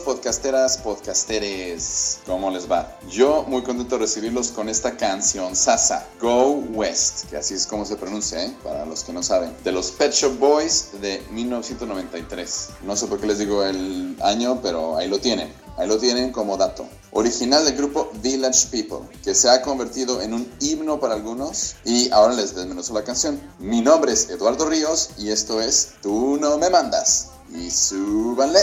Podcasteras, podcasteres, ¿cómo les va? Yo muy contento de recibirlos con esta canción Sasa, Go West, que así es como se pronuncia, ¿eh? para los que no saben, de los Pet Shop Boys de 1993. No sé por qué les digo el año, pero ahí lo tienen. Ahí lo tienen como dato. Original del grupo Village People, que se ha convertido en un himno para algunos. Y ahora les desmenuzo la canción. Mi nombre es Eduardo Ríos y esto es Tú no me mandas. Y súbanle.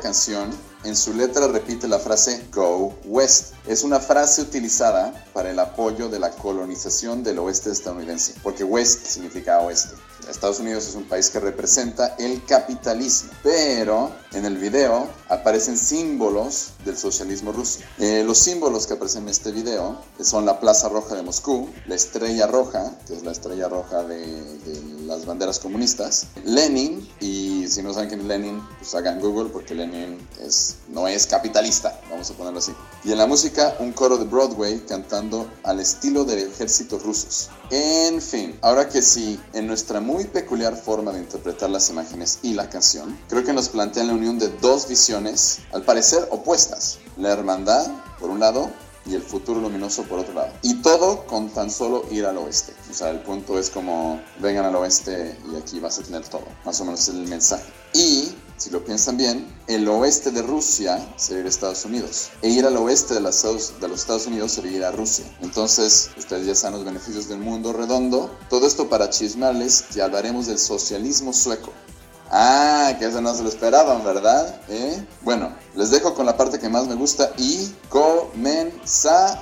Canción en su letra repite la frase Go West. Es una frase utilizada para el apoyo de la colonización del oeste estadounidense, porque West significa oeste. Estados Unidos es un país que representa el capitalismo, pero en el video aparecen símbolos del socialismo ruso. Eh, los símbolos que aparecen en este video son la Plaza Roja de Moscú, la Estrella Roja, que es la Estrella Roja de, de las banderas comunistas, Lenin, y si no saben quién es Lenin, pues hagan Google porque Lenin es, no es capitalista, vamos a ponerlo así. Y en la música, un coro de Broadway cantando al estilo del ejército rusos. En fin, ahora que sí, en nuestra muy peculiar forma de interpretar las imágenes y la canción, creo que nos plantean la unión de dos visiones, al parecer opuestas. La hermandad, por un lado, y el futuro luminoso por otro lado. Y todo con tan solo ir al oeste. O sea, el punto es como vengan al oeste y aquí vas a tener todo. Más o menos es el mensaje. Y si lo piensan bien, el oeste de Rusia sería Estados Unidos. E ir al oeste de, los Estados Unidos sería ir a Rusia. Entonces, ustedes ya saben los beneficios del mundo redondo. Todo esto para chismarles que hablaremos del socialismo sueco. Ah, que eso no se lo esperaban, ¿verdad? ¿Eh? Bueno, les dejo con la parte que más me gusta y comenzamos.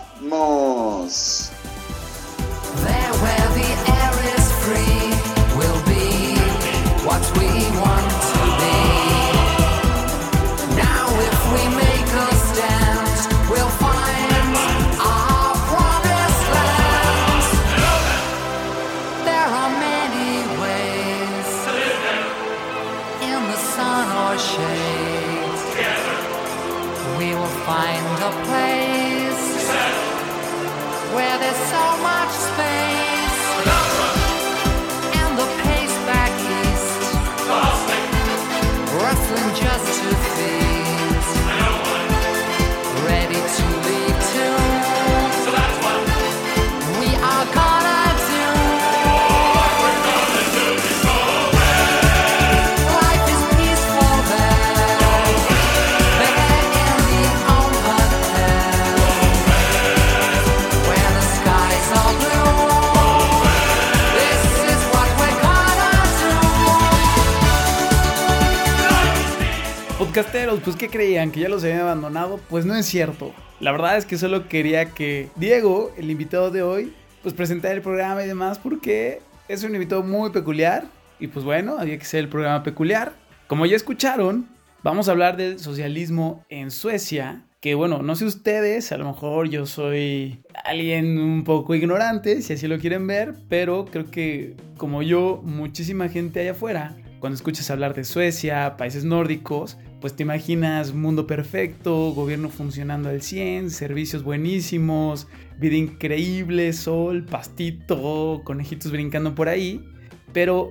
Podcasteros, pues ¿qué creían? ¿Que ya los habían abandonado? Pues no es cierto. La verdad es que solo quería que Diego, el invitado de hoy, pues presentara el programa y demás porque es un invitado muy peculiar. Y pues bueno, había que ser el programa peculiar. Como ya escucharon, vamos a hablar del socialismo en Suecia. Que bueno, no sé ustedes, a lo mejor yo soy alguien un poco ignorante, si así lo quieren ver, pero creo que como yo, muchísima gente allá afuera cuando escuchas hablar de Suecia, países nórdicos, pues te imaginas mundo perfecto, gobierno funcionando al 100, servicios buenísimos, vida increíble, sol, pastito, conejitos brincando por ahí, pero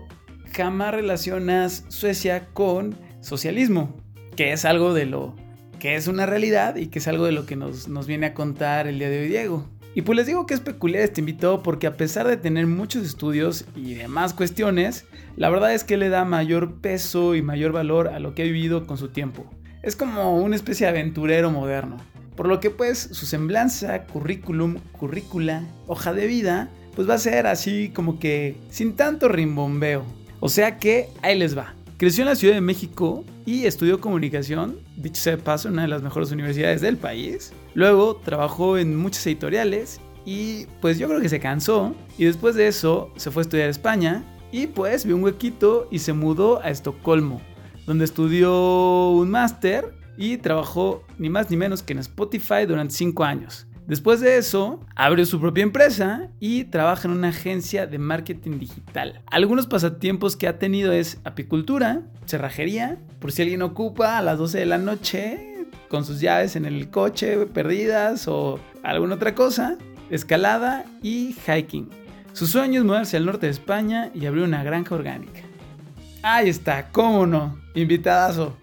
jamás relacionas Suecia con socialismo, que es algo de lo que es una realidad y que es algo de lo que nos, nos viene a contar el día de hoy Diego. Y pues les digo que es peculiar este invitado porque a pesar de tener muchos estudios y demás cuestiones, la verdad es que le da mayor peso y mayor valor a lo que ha vivido con su tiempo. Es como una especie de aventurero moderno. Por lo que pues su semblanza, currículum, currícula, hoja de vida, pues va a ser así como que sin tanto rimbombeo. O sea que ahí les va. Creció en la Ciudad de México y estudió comunicación, dicho sea de paso, en una de las mejores universidades del país. Luego trabajó en muchas editoriales y pues yo creo que se cansó y después de eso se fue a estudiar a España y pues vio un huequito y se mudó a Estocolmo, donde estudió un máster y trabajó ni más ni menos que en Spotify durante 5 años. Después de eso, abrió su propia empresa y trabaja en una agencia de marketing digital. Algunos pasatiempos que ha tenido es apicultura, cerrajería, por si alguien ocupa a las 12 de la noche con sus llaves en el coche perdidas o alguna otra cosa, escalada y hiking. Su sueño es mudarse al norte de España y abrir una granja orgánica. Ahí está, cómo no, invitadazo.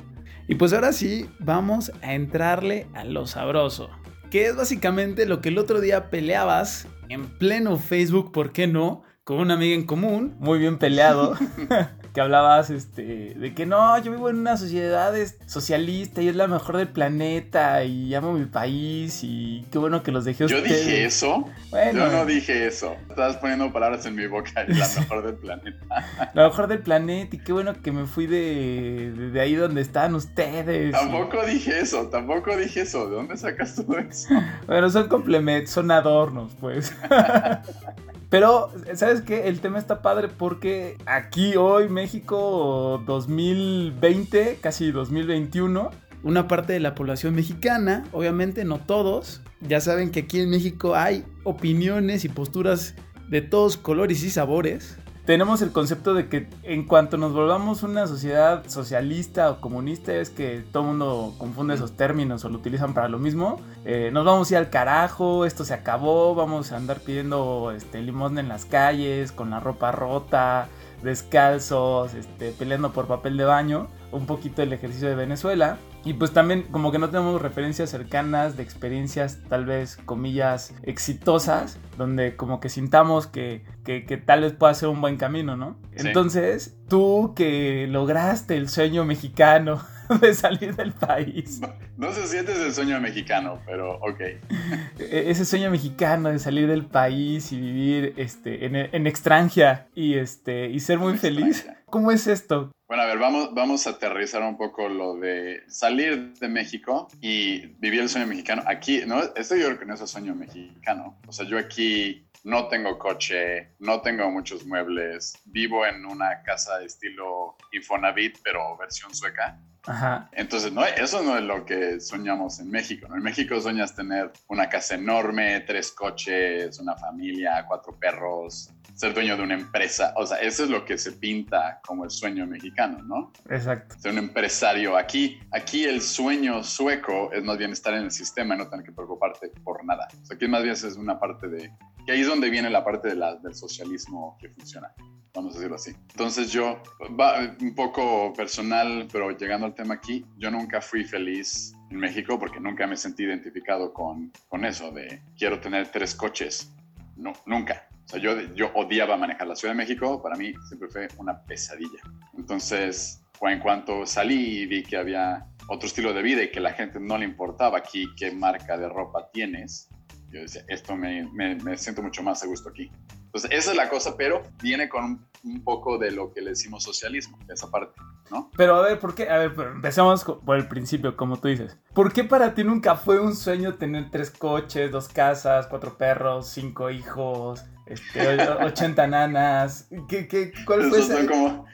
Y pues ahora sí, vamos a entrarle a lo sabroso que es básicamente lo que el otro día peleabas en pleno Facebook, ¿por qué no? Con una amiga en común, muy bien peleado. que hablabas este, de que no, yo vivo en una sociedad socialista y es la mejor del planeta y amo mi país y qué bueno que los dejé Yo dije eso. Yo no dije eso. Estabas poniendo palabras en mi boca y la mejor del planeta. la mejor del planeta y qué bueno que me fui de, de, ahí donde están ustedes. Tampoco dije eso, tampoco dije eso. ¿De dónde sacas todo eso? Bueno, son complementos, son adornos, pues. Pero, ¿sabes qué? El tema está padre porque aquí hoy, México 2020, casi 2021, una parte de la población mexicana, obviamente no todos, ya saben que aquí en México hay opiniones y posturas de todos colores y sabores tenemos el concepto de que en cuanto nos volvamos una sociedad socialista o comunista, es que todo el mundo confunde esos términos o lo utilizan para lo mismo. Eh, nos vamos a ir al carajo, esto se acabó, vamos a andar pidiendo este, en las calles, con la ropa rota, descalzos, este, peleando por papel de baño, un poquito el ejercicio de Venezuela. Y pues también como que no tenemos referencias cercanas de experiencias tal vez comillas exitosas, donde como que sintamos que, que, tal vez pueda ser un buen camino, ¿no? Entonces, tú que lograste el sueño mexicano de salir del país. No, se siente el sueño mexicano, pero ok. E, ese sueño mexicano de salir del país y vivir este, en, en extranjera y, este, y ser muy feliz. ¿Cómo es esto? Bueno, a ver, vamos, vamos a aterrizar un poco lo de salir de México y vivir el sueño mexicano. Aquí, ¿no? Esto yo creo que no es el sueño mexicano. O sea, yo aquí no tengo coche, no tengo muchos muebles, vivo en una casa de estilo Infonavit, pero versión sueca. Ajá. Entonces, no, eso no es lo que soñamos en México. ¿no? En México soñas tener una casa enorme, tres coches, una familia, cuatro perros, ser dueño de una empresa. O sea, eso es lo que se pinta como el sueño mexicano, ¿no? Exacto. Ser un empresario. Aquí, aquí el sueño sueco es más bien estar en el sistema y no tener que preocuparte por nada. O sea, aquí más bien es una parte de... Que ahí es donde viene la parte de la, del socialismo que funciona vamos a decirlo así. Entonces yo, va, un poco personal, pero llegando al tema aquí, yo nunca fui feliz en México porque nunca me sentí identificado con, con eso de quiero tener tres coches. No, nunca. O sea, yo, yo odiaba manejar la Ciudad de México, para mí siempre fue una pesadilla. Entonces, en cuanto salí y vi que había otro estilo de vida y que la gente no le importaba aquí qué marca de ropa tienes, yo decía, esto me, me, me siento mucho más a gusto aquí. Entonces, esa es la cosa, pero viene con un, poco de lo que le decimos socialismo, esa parte, ¿no? Pero a ver, ¿por qué? A ver, empecemos por el principio, como tú dices. ¿Por qué para ti nunca fue un sueño tener tres coches, dos casas, cuatro perros, cinco hijos, este, 80 nanas? ¿Qué, qué, ¿Cuál fue ese? como...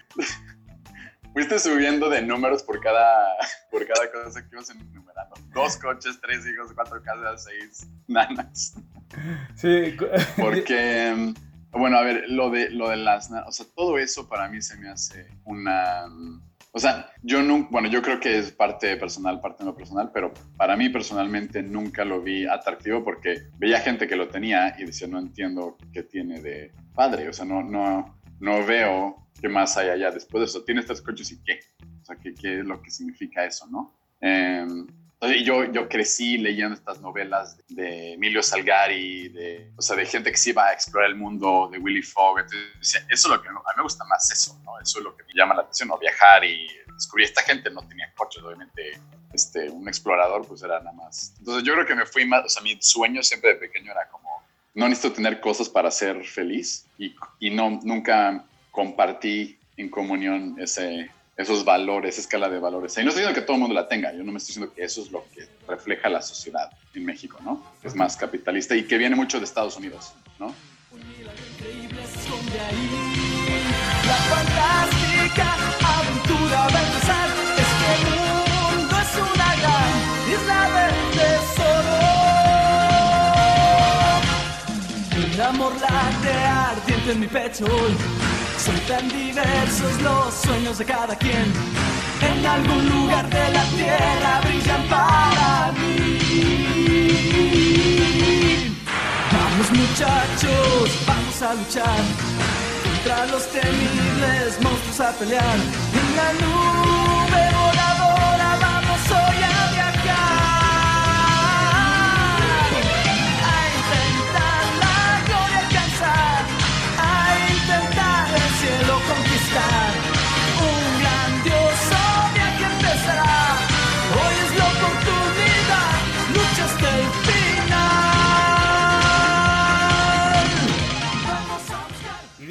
Fuiste subiendo de números por cada, por cada cosa que ibas enumerando. Dos coches, tres hijos, cuatro casas, seis nanas. Sí. Porque bueno, a ver, lo de, lo de las... O sea, todo eso para mí se me hace una... O sea, yo no, bueno, yo creo que es parte personal, parte no personal, pero para mí personalmente nunca lo vi atractivo porque veía gente que lo tenía y decía, no entiendo qué tiene de padre, o sea, no, no, no veo qué más hay allá después de eso. Tienes tres coches y qué, o sea, qué, qué es lo que significa eso, ¿no? Eh, yo, yo crecí leyendo estas novelas de Emilio Salgari, de, o sea, de gente que se iba a explorar el mundo, de Willy Fogg. Entonces, eso es lo que a mí me gusta más, eso, ¿no? Eso es lo que me llama la atención, ¿no? Viajar y descubrir. Esta gente no tenía coches, obviamente, este, un explorador, pues era nada más. Entonces, yo creo que me fui más, o sea, mi sueño siempre de pequeño era como, no necesito tener cosas para ser feliz y, y no, nunca compartí en comunión ese, esos valores, esa escala de valores. Y no estoy diciendo que todo el mundo la tenga, yo no me estoy diciendo que eso es lo que refleja la sociedad en México, ¿no? Es más capitalista y que viene mucho de Estados Unidos, ¿no? La fantástica aventura en mi pecho hoy. Son tan diversos los sueños de cada quien. En algún lugar de la tierra brillan para mí. Vamos muchachos, vamos a luchar contra los temibles monstruos a pelear en la nube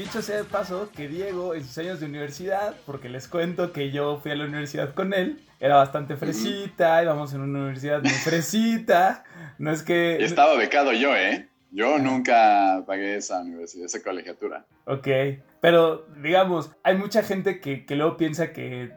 dicho sea de paso, que Diego en sus años de universidad, porque les cuento que yo fui a la universidad con él, era bastante fresita, íbamos en una universidad muy fresita, no es que... Y estaba becado yo, ¿eh? Yo nunca pagué esa universidad, esa colegiatura. Ok, pero digamos, hay mucha gente que, que luego piensa que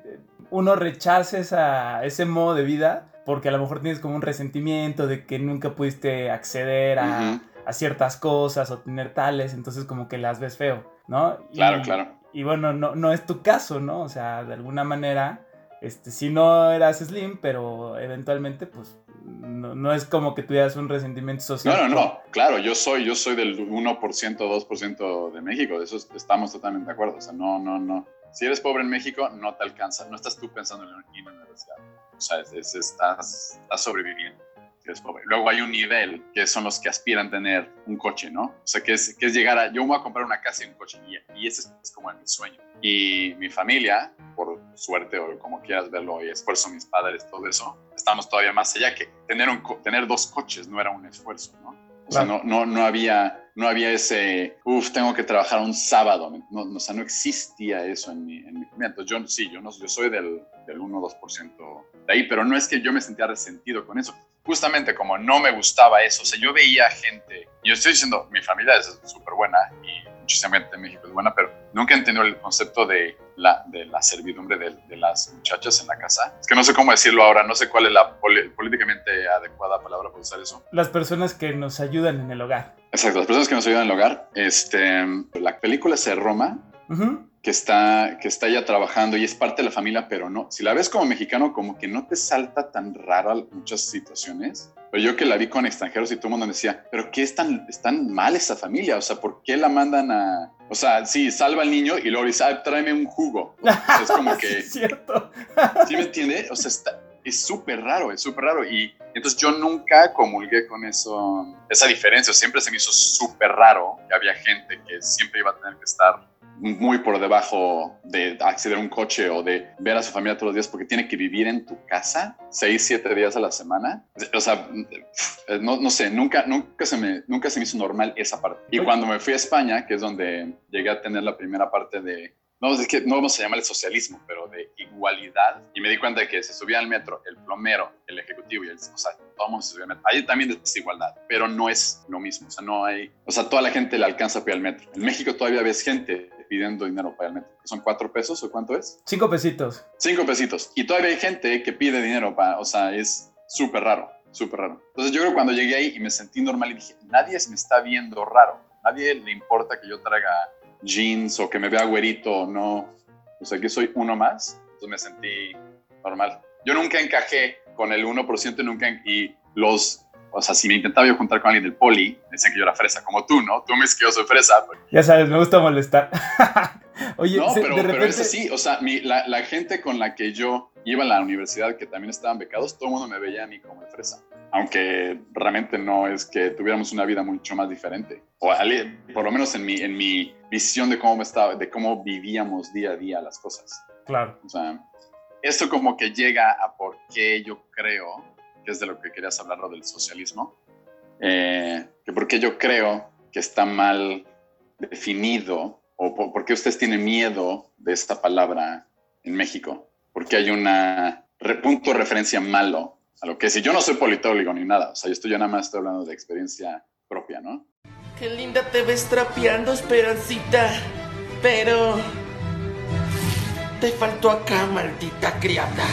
uno rechaza esa, ese modo de vida porque a lo mejor tienes como un resentimiento de que nunca pudiste acceder a, a ciertas cosas o tener tales, entonces como que las ves feo, ¿no? Y- Claro, claro. Y bueno, no, no es tu caso, ¿no? O sea, de alguna manera, este, si no eras slim, pero eventualmente, pues, no, no es como que tuvieras un resentimiento social. No, no, no. Claro, yo soy, yo soy del 1%, 2% de México. De eso estamos totalmente de acuerdo. O sea, no, no, no. Si eres pobre en México, no te alcanza. No estás tú pensando en la universidad. O sea, es- es- estás, estás sobreviviendo. Si eres pobre. Luego hay un nivel que son los que aspiran a tener un coche, ¿no? O sea, que es, que es llegar a. Yo me voy a comprar una casa y un coche. Y, y ese es, es como mi sueño. Y mi familia, por suerte o como quieras verlo, y esfuerzo mis padres, todo eso, estamos todavía más allá que tener, un, tener dos coches no era un esfuerzo, ¿no? O sea, no, no, no, había, no había ese, uff, tengo que trabajar un sábado. No, no, o sea, no existía eso en mi, en mi. Entonces, yo sí, yo, no, yo soy del, del 1-2% de ahí, pero no es que yo me sentía resentido con eso. Justamente como no me gustaba eso, o sea, yo veía gente, yo estoy diciendo, mi familia es súper buena y muchísima gente en México es buena, pero nunca entendió el concepto de la, de la servidumbre de, de las muchachas en la casa. Es que no sé cómo decirlo ahora, no sé cuál es la poli- políticamente adecuada palabra para usar eso. Las personas que nos ayudan en el hogar. Exacto, las personas que nos ayudan en el hogar. Este, la película es de Roma. Que está, que está ya trabajando y es parte de la familia, pero no. Si la ves como mexicano, como que no te salta tan rara muchas situaciones. Pero yo que la vi con extranjeros y todo el mundo me decía, pero ¿qué es tan, es tan mal esa familia? O sea, ¿por qué la mandan a...? O sea, sí, salva al niño y luego dice, "Ah, tráeme un jugo. O sea, es como Sí, que... es cierto. ¿Sí me entiende? O sea, está, es súper raro, es súper raro. Y entonces yo nunca comulgué con eso, esa diferencia. Siempre se me hizo súper raro que había gente que siempre iba a tener que estar muy por debajo de acceder a un coche o de ver a su familia todos los días porque tiene que vivir en tu casa seis, siete días a la semana. O sea, no, no sé, nunca, nunca, se me, nunca se me hizo normal esa parte. Y cuando me fui a España, que es donde llegué a tener la primera parte de, no, es que no vamos a llamarle socialismo, pero de igualdad. Y me di cuenta de que se subía al metro el plomero, el ejecutivo y el, o sea, todo el mundo se subía al metro. Hay también desigualdad, pero no es lo mismo. O sea, no hay, o sea, toda la gente le alcanza para ir al metro. En México todavía ves gente pidiendo dinero para al metro. ¿Son cuatro pesos o cuánto es? Cinco pesitos. Cinco pesitos. Y todavía hay gente que pide dinero para, o sea, es súper raro, súper raro. Entonces yo creo que cuando llegué ahí y me sentí normal y dije, nadie me está viendo raro. Nadie le importa que yo traiga jeans o que me vea güerito o no. O sea, que soy uno más. Entonces me sentí normal. Yo nunca encajé con el 1% y nunca, y los, o sea, si me intentaba yo juntar con alguien del poli, me decían que yo era fresa, como tú, ¿no? Tú me dices que yo soy fresa, pues, Ya sabes, me gusta molestar. Oye, no, pero, de pero repente... es así. O sea, mi- la, la gente con la que yo iba a la universidad, que también estaban becados, todo el mundo me veía a mí como fresa. Aunque realmente no es que tuviéramos una vida mucho más diferente. O por lo menos en mi, en mi visión de cómo, estaba, de cómo vivíamos día a día las cosas. Claro. O sea, esto como que llega a por qué yo creo, que es de lo que querías hablar, lo del socialismo, eh, que por qué yo creo que está mal definido, o por, por qué ustedes tienen miedo de esta palabra en México, porque hay un punto de referencia malo a lo que es. Y yo no soy politólogo ni nada, o sea, yo estoy, yo nada más estoy hablando de experiencia propia, ¿no? Qué linda te ves trapeando, Esperancita. Pero... Te faltó acá, maldita criada.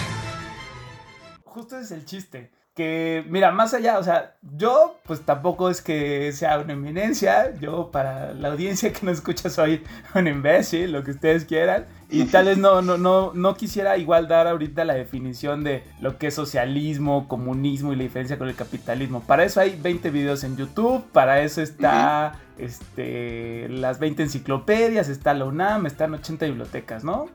Justo ese es el chiste. Que, mira, más allá, o sea, yo pues tampoco es que sea una eminencia, yo para la audiencia que no escucha soy un imbécil, lo que ustedes quieran, y tal vez no, no, no, no quisiera igual dar ahorita la definición de lo que es socialismo, comunismo y la diferencia con el capitalismo. Para eso hay 20 videos en YouTube, para eso está este, las 20 enciclopedias, está la UNAM, están 80 bibliotecas, ¿no?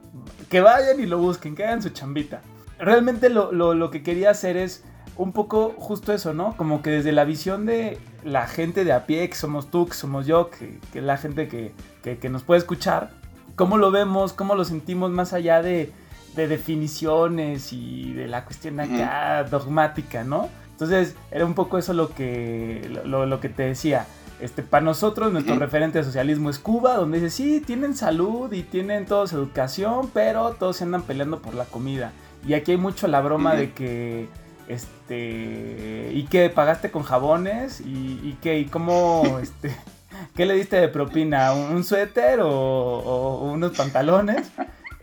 Que vayan y lo busquen, que hagan su chambita. Realmente lo, lo, lo que quería hacer es un poco justo eso, ¿no? Como que desde la visión de la gente de a pie, que somos tú, que somos yo, que, es la gente que, nos puede escuchar, cómo lo vemos, cómo lo sentimos más allá de, definiciones y de la cuestión acá dogmática, ¿no? Entonces, era un poco eso lo que, lo, que te decía. Este, para nosotros, nuestro referente de socialismo es Cuba, donde dice, sí, tienen salud y tienen todos educación, pero todos se andan peleando por la comida. Y aquí hay mucho la broma de que este. ¿Y qué? ¿Pagaste con jabones? ¿Y, y qué? ¿Y cómo? Este, ¿Qué le diste de propina? ¿Un suéter o, unos pantalones?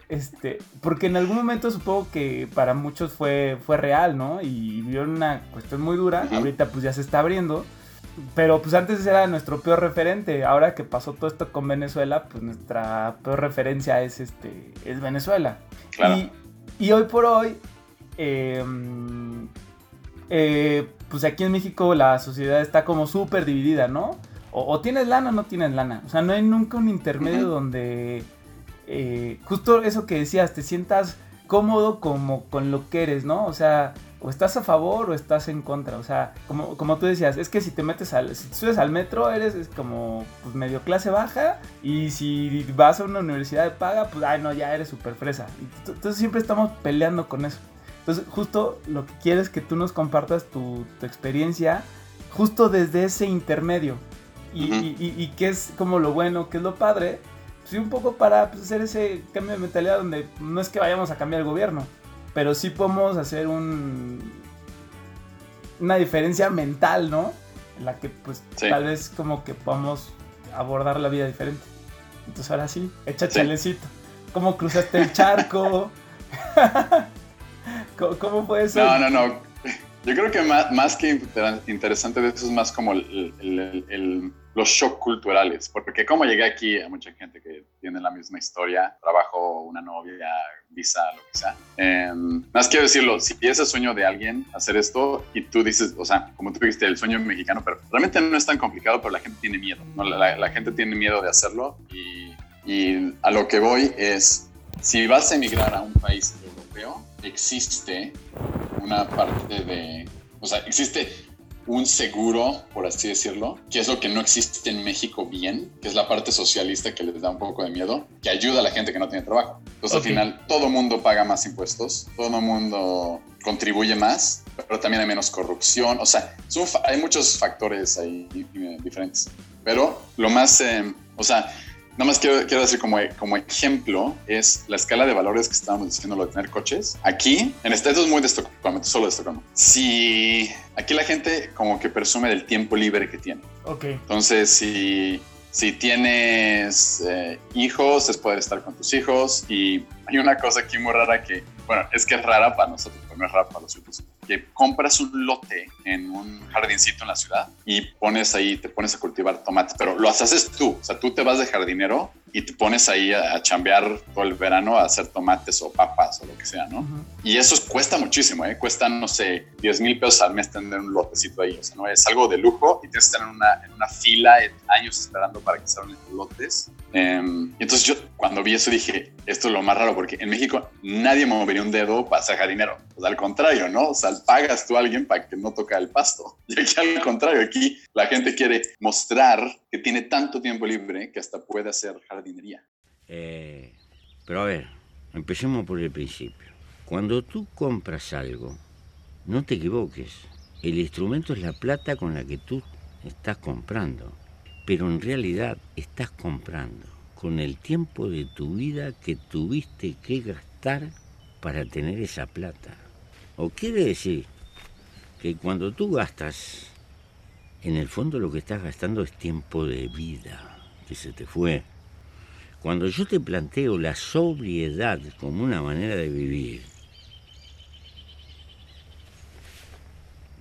Este, porque en algún momento supongo que para muchos fue, fue real, ¿no? Y vio una cuestión muy dura. Ahorita pues ya se está abriendo. Pero pues antes era nuestro peor referente. Ahora que pasó todo esto con Venezuela, pues nuestra peor referencia es este. es Venezuela. Y, y hoy por hoy Em, eh, pues aquí en México la sociedad está como súper dividida, ¿no? O, tienes lana o no tienes lana. O sea, no hay nunca un intermedio donde eh, justo eso que decías, te sientas cómodo como con lo que eres, ¿no? O sea, o estás a favor o estás en contra. O sea, como, como tú decías, es que si te metes al, si subes al metro, eres como pues, medio clase baja. Y si vas a una universidad de paga, pues ay no, ya eres súper fresa. Entonces siempre estamos peleando con eso. Entonces, justo lo que quieres es que tú nos compartas tu, experiencia justo desde ese intermedio. Y, qué es como lo bueno, qué es lo padre. Sí, un poco para pues, hacer ese cambio de mentalidad donde no es que vayamos a cambiar el gobierno, pero sí podemos hacer un, una diferencia mental, ¿no? En la que pues tal vez como que podamos abordar la vida diferente. Entonces ahora sí, echa chalecito. ¿Cómo cruzaste el charco? ¿Cómo, fue eso? No, no, no. Yo creo que más, que interesante de eso es más como los shock culturales, porque como llegué aquí a mucha gente que tiene la misma historia, trabajo, una novia, visa, lo que sea. Em, más quiero decirlo, si es el sueño de alguien hacer esto y tú dices, o sea, como tú dijiste, el sueño mexicano, pero realmente no es tan complicado, pero la gente tiene miedo, ¿no? la, gente tiene miedo de hacerlo y, y a lo que voy es, si vas a emigrar a un país europeo, existe una parte de, o sea, existe un seguro, por así decirlo, que es lo que no existe en México bien, que es la parte socialista que les da un poco de miedo, que ayuda a la gente que no tiene trabajo. Entonces al final todo mundo paga más impuestos, todo mundo contribuye más, pero también hay menos corrupción, o sea, hay muchos factores ahí diferentes. Pero lo más, eh, o sea, Nada más quiero, quiero decir como, como ejemplo es la escala de valores que estábamos diciendo lo de tener coches. Aquí, en este, esto es muy de Estocolmo, solo de Estocolmo. Si aquí la gente como que presume del tiempo libre que tiene. Ok. Entonces, si, si tienes eh, hijos, es poder estar con tus hijos. Y hay una cosa aquí muy rara que, bueno, es que es rara para nosotros, pero no es rara para los otros que compras un lote en un jardincito en la ciudad y pones ahí, te pones a cultivar tomates, pero lo haces tú, o sea, tú te vas de jardinero y te pones ahí a, chambear todo el verano a hacer tomates o papas o lo que sea, ¿no? Y eso cuesta muchísimo, ¿eh? Cuesta, no sé, 10 mil pesos al mes tener un lotecito ahí, o sea, no es algo de lujo y tienes que estar en una, en una fila de años esperando para que salgan estos lotes. Em, entonces yo cuando vi eso dije, esto es lo más raro porque en México nadie movería un dedo para ser jardinero, o sea, al contrario, ¿no? O sea, pagas tú a alguien para que no toque el pasto. Y aquí al contrario, aquí la gente quiere mostrar que tiene tanto tiempo libre que hasta puede hacer jardinería. Eh, pero a ver, empecemos por el principio. Cuando tú compras algo, no te equivoques. El instrumento es la plata con la que tú estás comprando. Pero en realidad estás comprando con el tiempo de tu vida que tuviste que gastar para tener esa plata. O quiere decir que cuando tú gastas, en el fondo lo que estás gastando es tiempo de vida que se te fue. Cuando yo te planteo la sobriedad como una manera de vivir,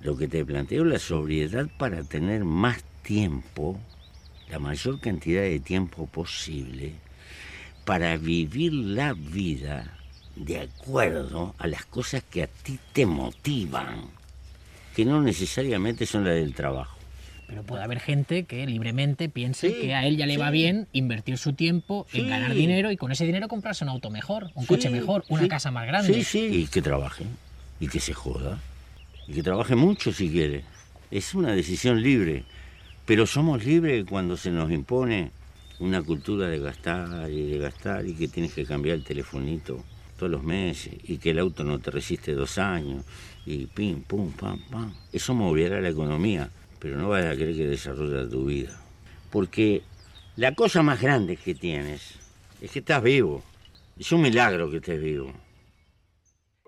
Lo que te planteo es la sobriedad para tener más tiempo, la mayor cantidad de tiempo posible, para vivir la vida de acuerdo a las cosas que a ti te motivan, que no necesariamente son las del trabajo. Pero puede haber gente que libremente piense Sí, que a él ya le va bien invertir su tiempo en ganar dinero y con ese dinero comprarse un auto mejor, un Sí, coche mejor, una sí. casa más grande. Sí, sí, y que trabaje, y que se joda, y que trabaje mucho si quiere. Es una decisión libre, pero somos libres cuando se nos impone una cultura de gastar y de gastar y que tienes que cambiar el telefonito todos los meses y que el auto no te resiste dos años y pim, pum, pam, pam. Eso moverá la economía, pero no vas a creer que desarrolla tu vida. Porque la cosa más grande que tienes es que estás vivo. Es un milagro que estés vivo.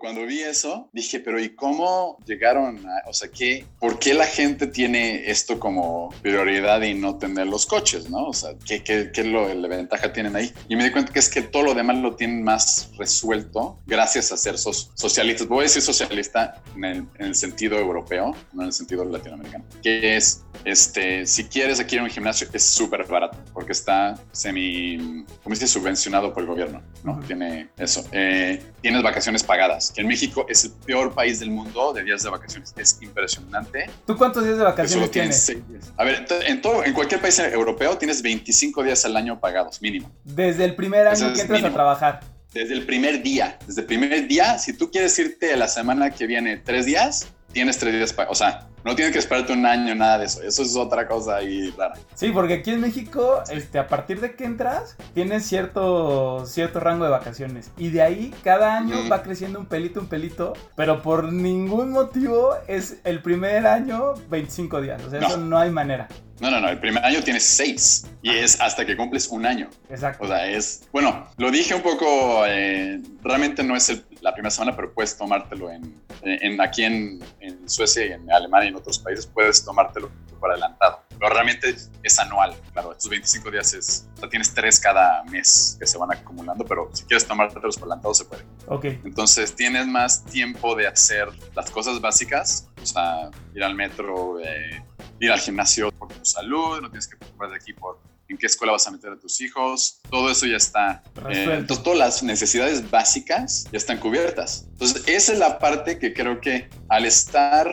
Cuando vi eso, dije, pero ¿y cómo llegaron a, o sea, qué, por qué la gente tiene esto como prioridad y no tener los coches, ¿no? O sea, ¿qué, qué, qué es lo, la ventaja tienen ahí? Y me di cuenta que es que todo lo demás lo tienen más resuelto gracias a ser so- socialistas. Voy a decir socialista en el, en el sentido europeo, no en el sentido latinoamericano, que es, este, si quieres aquí ir a un gimnasio, es súper barato, porque está semi, ¿cómo dice? Subvencionado por el gobierno, ¿no? Tiene eso. Eh, tienes vacaciones pagadas, que en México es el peor país del mundo de días de vacaciones. Es impresionante. ¿Tú cuántos días de vacaciones solo tienes tienes? seis días. A ver, en, todo, en cualquier país europeo tienes 25 días al año pagados, mínimo. Desde el primer año que entras a trabajar. Desde el primer día. Desde el primer día, si tú quieres irte la semana que viene tres días, tienes tres días pagados. O sea, no tienes que esperarte un año, nada de eso. Eso es otra cosa ahí rara. Sí, porque aquí en México, este, a partir de que entras, tienes cierto, cierto rango de vacaciones. Y de ahí, cada año va creciendo un pelito, un pelito. Pero por ningún motivo es el primer año 25 días. O sea, No. eso no hay manera. No, no, no. El primer año tienes seis. Y es hasta que cumples un año. Exacto. O sea, es. Bueno, lo dije un poco. eh, realmente no es el- la primera semana, pero puedes tomártelo en, en- aquí en, en Suecia y en Alemania y en otros países, puedes tomártelo por adelantado. Pero realmente es, es anual. Claro, estos 25 días es. O sea, tienes tres cada mes que se van acumulando, pero si quieres tomártelos por adelantado, se puede. ok. Entonces tienes más tiempo de hacer las cosas básicas, o sea, ir al metro, eh, ir al gimnasio por tu salud, no tienes que preocuparte aquí por en qué escuela vas a meter a tus hijos, todo eso ya está. eh, entonces todas las necesidades básicas ya están cubiertas. Entonces esa es la parte que creo que al estar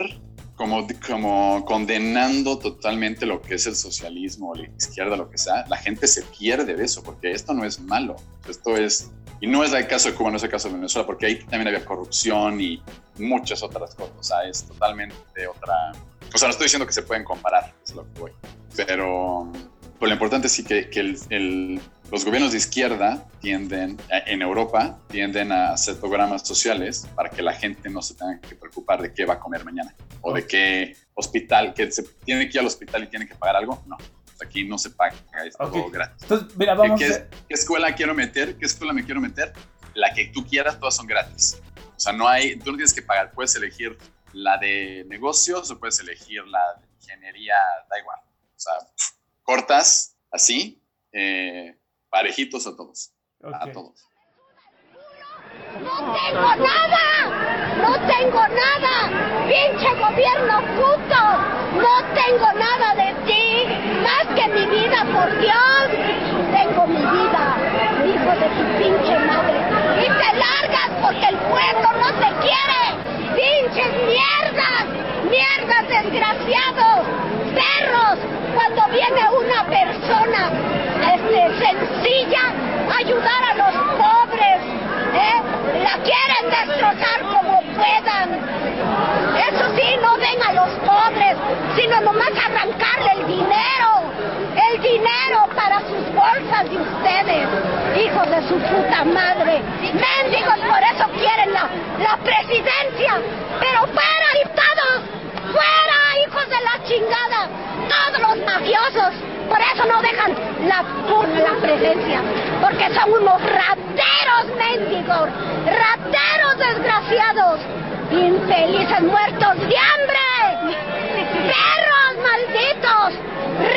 como, como condenando totalmente lo que es el socialismo o la izquierda, lo que sea, la gente se pierde de eso, porque esto no es malo, esto es y no es el caso de Cuba, no es el caso de Venezuela, porque ahí también había corrupción y muchas otras cosas. O sea, es totalmente otra. O sea, no estoy diciendo que se pueden comparar, es lo que voy. Pero, pero lo importante sí que, que el- el- los gobiernos de izquierda tienden, eh, en Europa, tienden a hacer programas sociales para que la gente no se tenga que preocupar de qué va a comer mañana o de qué hospital, que se tiene que ir al hospital y tiene que pagar algo. No, aquí no se paga, es todo Ok. gratis. Entonces, mira, vamos ¿Qué, a qué escuela quiero meter? ¿Qué escuela me quiero meter? La que tú quieras, todas son gratis. O sea, no hay, tú no tienes que pagar. Puedes elegir la de negocios o puedes elegir la de ingeniería, da igual. O sea, cortas así, eh, parejitos a todos. ok. A todos. ¡No tengo nada! ¡No tengo nada! ¡Pinche gobierno puto! ¡No tengo nada de ti! ¡Más que mi vida, por Dios! Tengo mi vida, hijo de tu pinche madre. Y te largas porque el pueblo no te quiere. ¡Pinches mierdas! ¡Mierdas desgraciados! ¡Perros! Cuando viene una persona este, sencilla ayudar a los pobres, ¿eh? la quieren destrozar como puedan. Eso sí, no ven a los pobres, sino nomás arrancarle el dinero, el dinero para sus bolsas de ustedes, hijos de su puta madre. Mendigos, por eso quieren la, la presidencia, pero fuera diputados, fuera hijos de la chingada, todos los mafiosos. Por eso no dejan la, la presencia, porque son unos rateros mendigos, rateros desgraciados, infelices muertos de hambre, perros malditos,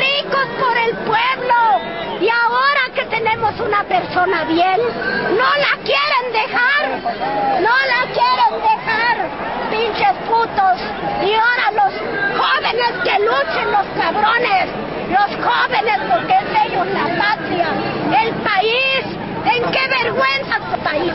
ricos por el pueblo. Y ahora que tenemos una persona bien, no la quieren dejar, no la quieren dejar. pinches putos. Y ahora los jóvenes que luchen, los. Los jóvenes, porque es de ellos la patria. El país. ¿En qué vergüenza este país?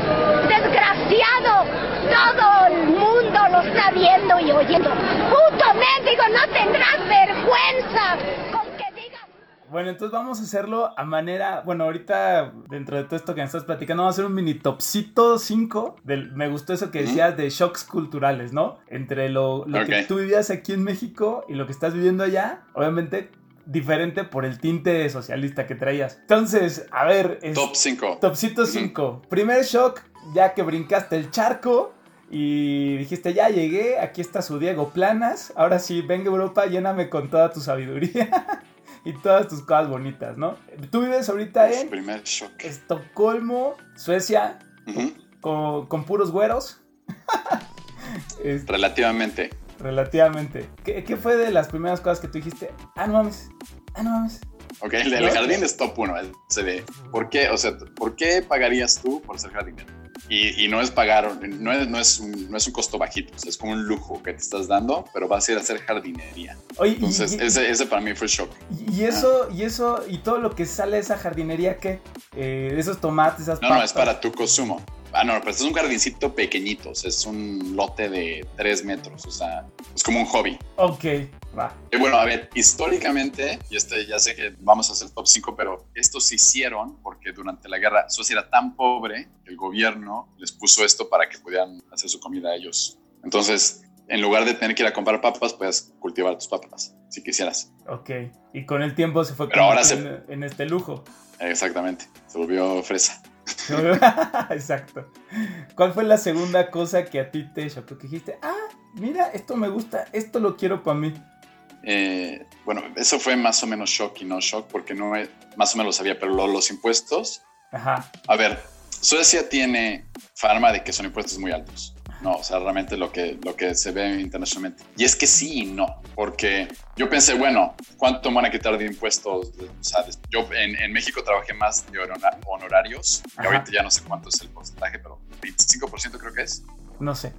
Desgraciado. Todo el mundo lo está viendo y oyendo. Puto mendigo, no tendrás vergüenza. Con que digas... Bueno, entonces vamos a hacerlo a manera. Bueno, ahorita, dentro de todo esto que me estás platicando, vamos a hacer un mini topcito 5. Del, me gustó eso que decías de shocks culturales, ¿no? Entre lo, lo que Ok. tú vivías aquí en México y lo que estás viviendo allá. Obviamente, diferente por el tinte socialista que traías. Entonces, a ver. es- Top 5. Topcito 5. Primer shock, ya que brincaste el charco. Y dijiste, ya llegué, aquí está su Diego Planas. Ahora sí, venga Europa, lléname con toda tu sabiduría y todas tus cosas bonitas, ¿no? Tú vives ahorita en Primer shock. Estocolmo, Suecia, con, con puros güeros. Relativamente. Relativamente. ¿Qué, qué fue de las primeras cosas que tú dijiste? Ah, no mames. Ah, no mames. Ok, el, jardín es top 1. Se ve. ¿Por qué? O sea, ¿por qué pagarías tú por ser jardinero? Y, y no es pagar, no es, no, es un, no es un costo bajito, o sea, es como un lujo que te estás dando, pero vas a ir a hacer jardinería. Oye, Entonces, y- ese, ese para mí fue shock. Y eso, y eso, y todo lo que sale de esa jardinería, ¿qué? Eh, esos tomates, esas No, no, es para tu consumo. Ah, no, pero este es un jardincito pequeñito, o sea, es un lote de 3 metros, o sea, es como un hobby. Ok, va. Y bueno, a ver, históricamente, y este ya sé que vamos a hacer top 5, pero estos se hicieron porque durante la guerra Suecia era tan pobre que el gobierno les puso esto para que pudieran hacer su comida ellos. Entonces, en lugar de tener que ir a comprar papas, puedes cultivar tus papas, si quisieras. Ok. Y con el tiempo se fue Pero ahora en, en este lujo. Exactamente, se volvió fresa. Exacto. ¿Cuál fue la segunda cosa que a ti te chocó? Que dijiste, ah, mira, esto me gusta, esto lo quiero para mí. Eh, bueno, eso fue más o menos shock y no shock, porque no es- más o menos lo sabía, pero lo- los impuestos, Ajá. A ver, Suecia tiene fama de que son impuestos muy altos. No, o sea, realmente lo que, lo que se ve internacionalmente. Y es que sí y no, porque yo pensé, bueno, ¿cuánto me van a quitar de impuestos? O sea, yo en, en México trabajé más de honora- honorarios, y ahorita ya no sé cuánto es el porcentaje, pero 25% creo que es. No sé.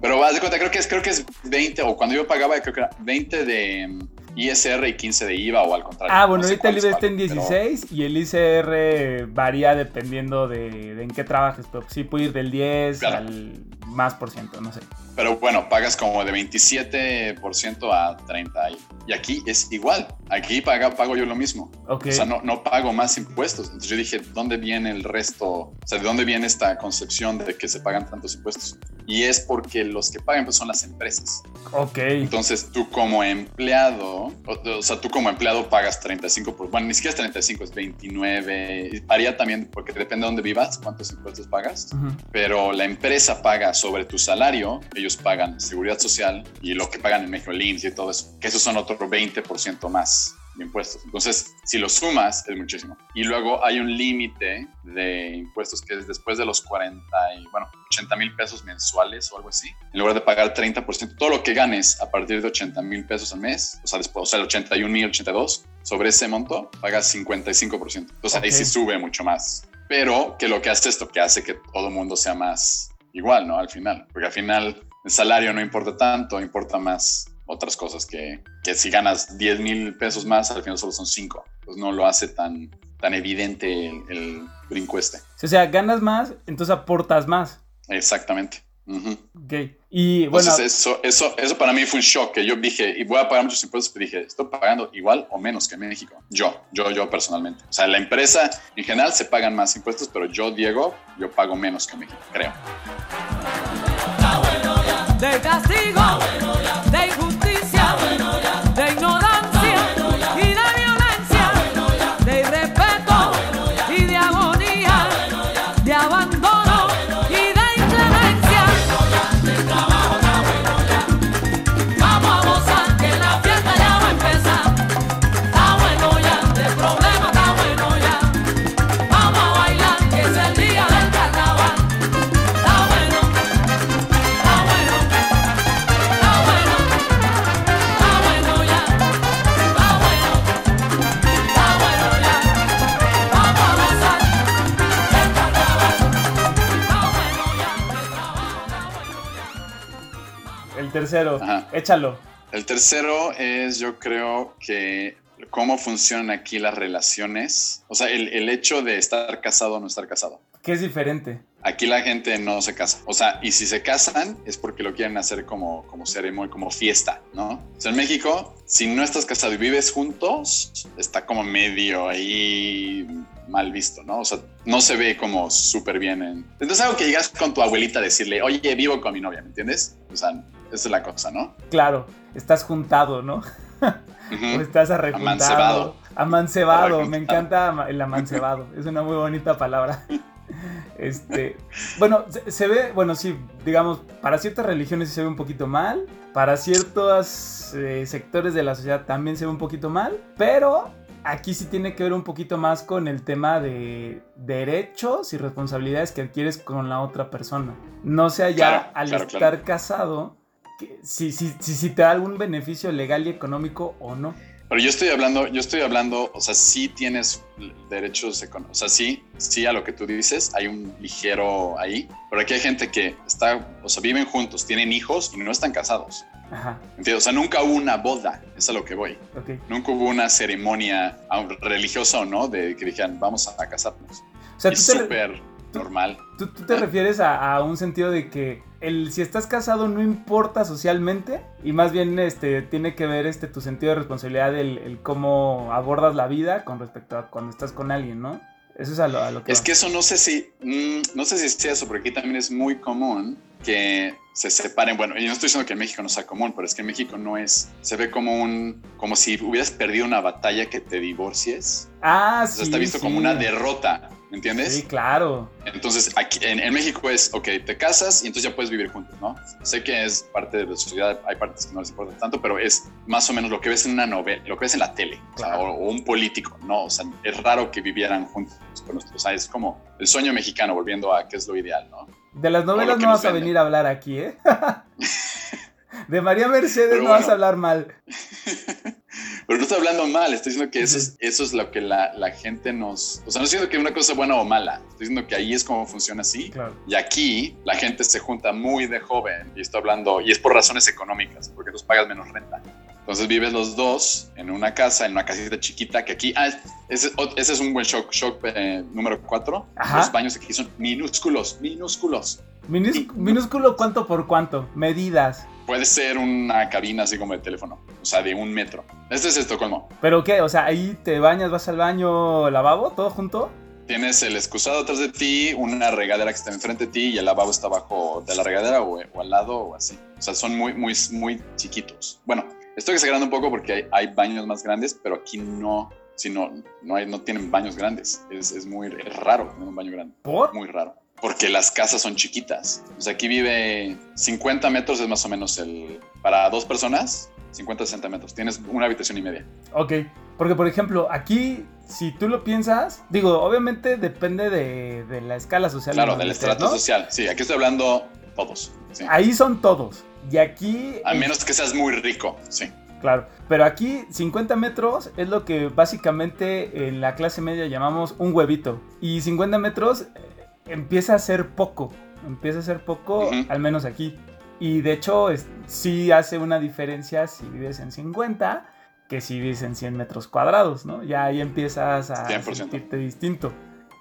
Pero vas de cuenta, creo que es, creo que es 20, o cuando yo pagaba, creo que era 20 de ISR y 15 de IVA, o al contrario. Ah, bueno, no sé ahorita el IVA está en pagan, pero- 16 y el ICR varía dependiendo de, de en qué trabajes, pero sí puede ir del 10 Claro. al más por ciento, no sé. Pero bueno, pagas como de 27% a 30%. Y aquí es igual. Aquí paga, pago yo lo mismo. Ok. O sea, no, no pago más impuestos. Entonces yo dije, ¿dónde viene el resto? O sea, ¿de dónde viene esta concepción de que se pagan tantos impuestos? Y es porque los que pagan pues, son las empresas. Ok. Entonces tú como empleado, o, o sea, tú como empleado pagas 35, por, bueno, ni siquiera es 35, es 29. Y Varía también porque depende de dónde vivas, cuántos impuestos pagas Ujú. pero la empresa paga sobre tu salario, ellos pagan seguridad social y lo que pagan en México, el IMSS y todo eso, que esos son otro 20% más de impuestos. Entonces, si lo sumas, es muchísimo. Y luego hay un límite de impuestos que es después de los 40 y, bueno, 80 mil pesos mensuales o algo así. En lugar de pagar 30%, todo lo que ganes a partir de 80 mil pesos al mes, o sea, después, o sea, el 81 mil, 82, sobre ese monto, pagas 55%. Entonces, ahí Ok. sí sube mucho más pero que lo que hace esto, que hace que todo el mundo sea más igual, ¿no? Al final, porque al final el salario no importa tanto, importa más otras cosas que, que si ganas 10 mil pesos más, al final solo son 5. Pues no lo hace tan, tan evidente el, el brinco este. O sea, ganas más, entonces aportas más. Exactamente. Ok. Y bueno, Entonces eso, eso, eso para mí fue un shock, que yo dije, y voy a pagar muchos impuestos, pero dije, estoy pagando igual o menos que en México. Yo, yo, yo personalmente. O sea, la empresa en general se pagan más impuestos, pero yo, Diego, yo pago menos que en México, creo. De castigo, de injusticia, tercero. Ajá. Échalo. El tercero es, yo creo que cómo funcionan aquí las relaciones. O sea, el, el hecho de estar casado o no estar casado. ¿Qué es diferente? Aquí la gente no se casa. O sea, y si se casan es porque lo quieren hacer como, como ceremonia, como fiesta, ¿no? O sea, en México, si no estás casado y vives juntos, está como medio ahí mal visto, ¿no? O sea, no se ve como súper bien. En... Entonces, algo que llegas con tu abuelita a decirle, oye, vivo con mi novia, ¿me entiendes? O sea, esa es la cosa, ¿no? Claro, estás juntado, ¿no? O estás arrejuntado. Amancebado. Amancebado. Me encanta el amancebado. es una muy bonita palabra. Este, bueno, se, se ve, bueno, sí, digamos, para ciertas religiones se ve un poquito mal, para ciertos eh, sectores de la sociedad también se ve un poquito mal, pero aquí sí tiene que ver un poquito más con el tema de derechos y responsabilidades que adquieres con la otra persona. No sea ya Claro, al claro, estar claro. casado, que si, si, si, si te da algún beneficio legal y económico o no. Pero yo estoy hablando, yo estoy hablando, o sea, sí tienes derechos económicos, o sea, sí, sí a lo que tú dices, hay un ligero ahí, pero aquí hay gente que está, o sea, viven juntos, tienen hijos y no están casados. Ajá, ¿Entiendes? O sea, nunca hubo una boda, es a lo que voy. ok. Nunca hubo una ceremonia religiosa o no de que dijeran, vamos a casarnos. O sea, es súper normal. tú- tú te refieres a, a un sentido de que el, si estás casado no importa socialmente y más bien este, tiene que ver este, tu sentido de responsabilidad, el, el cómo abordas la vida con respecto a cuando estás con alguien, ¿no? Eso es a lo, a lo que... Es va. que eso no sé si, mm, no sé si es eso, porque aquí también es muy común que se separen. Bueno, yo no estoy diciendo que en México no sea común, pero es que en México no es. Se ve como un, como si hubieras perdido una batalla que te divorcies. Ah, O sí. sea, está visto como una derrota, ¿me entiendes? Sí, claro. Entonces, aquí en, en México es, ok, te casas y entonces ya puedes vivir juntos, ¿no? Sé que es parte de la sociedad, hay partes que no les importa tanto, pero es más o menos lo que ves en una novela, lo que ves en la tele, o, sea, o- o un político, ¿no? O sea, es raro que vivieran juntos con nosotros. O sea, es como el sueño mexicano volviendo a qué es lo ideal, ¿no? De las novelas no vas a venir a hablar aquí, ¿eh? De María Mercedes no vas a hablar mal. Pero no estoy hablando mal, estoy diciendo que eso es, eso es lo que la, la gente nos... O sea, no estoy diciendo que una cosa buena o mala, estoy diciendo que ahí es como funciona así. Claro. Y aquí la gente se junta muy de joven y estoy hablando, y es por razones económicas, porque tú pagas menos renta. Entonces vives los dos en una casa, en una casita chiquita, que aquí, ah, ese, ese es un buen shock, shock eh, número cuatro. Ajá. Los baños aquí son minúsculos, minúsculos. Minús- minúsculo cuánto por cuánto. Medidas. Puede ser una cabina así como de teléfono, o sea, de un metro. Este es Estocolmo. ¿Pero qué? O sea, ahí te bañas, vas al baño, lavabo, todo junto. Tienes el excusado atrás de ti, una regadera que está enfrente de ti y el lavabo está abajo de la regadera o, o al lado o así. O sea, son muy, muy, muy chiquitos. Bueno, estoy exagerando un poco porque hay, hay baños más grandes, pero aquí no, si no, no, hay, no tienen baños grandes. Es, es muy es raro tener un baño grande, ¿Por? muy raro. Porque las casas son chiquitas. O sea, aquí vive 50 metros es más o menos el... Para dos personas, 50, 60 metros. Tienes una habitación y media. Ok. Porque, por ejemplo, aquí, si tú lo piensas, digo, obviamente depende de, de la escala social. Claro, del estrato ¿no? social. Sí, aquí estoy hablando todos. Sí. Ahí son todos. Y aquí. A menos que seas muy rico, sí. Claro. Pero aquí, 50 metros es lo que básicamente en la clase media llamamos un huevito. Y 50 metros empieza a ser poco. Empieza a ser poco, al menos aquí. Y de hecho, es- sí hace una diferencia si vives en 50 que si vives en 100 metros cuadrados, ¿no? Ya ahí empiezas a 100%. sentirte distinto.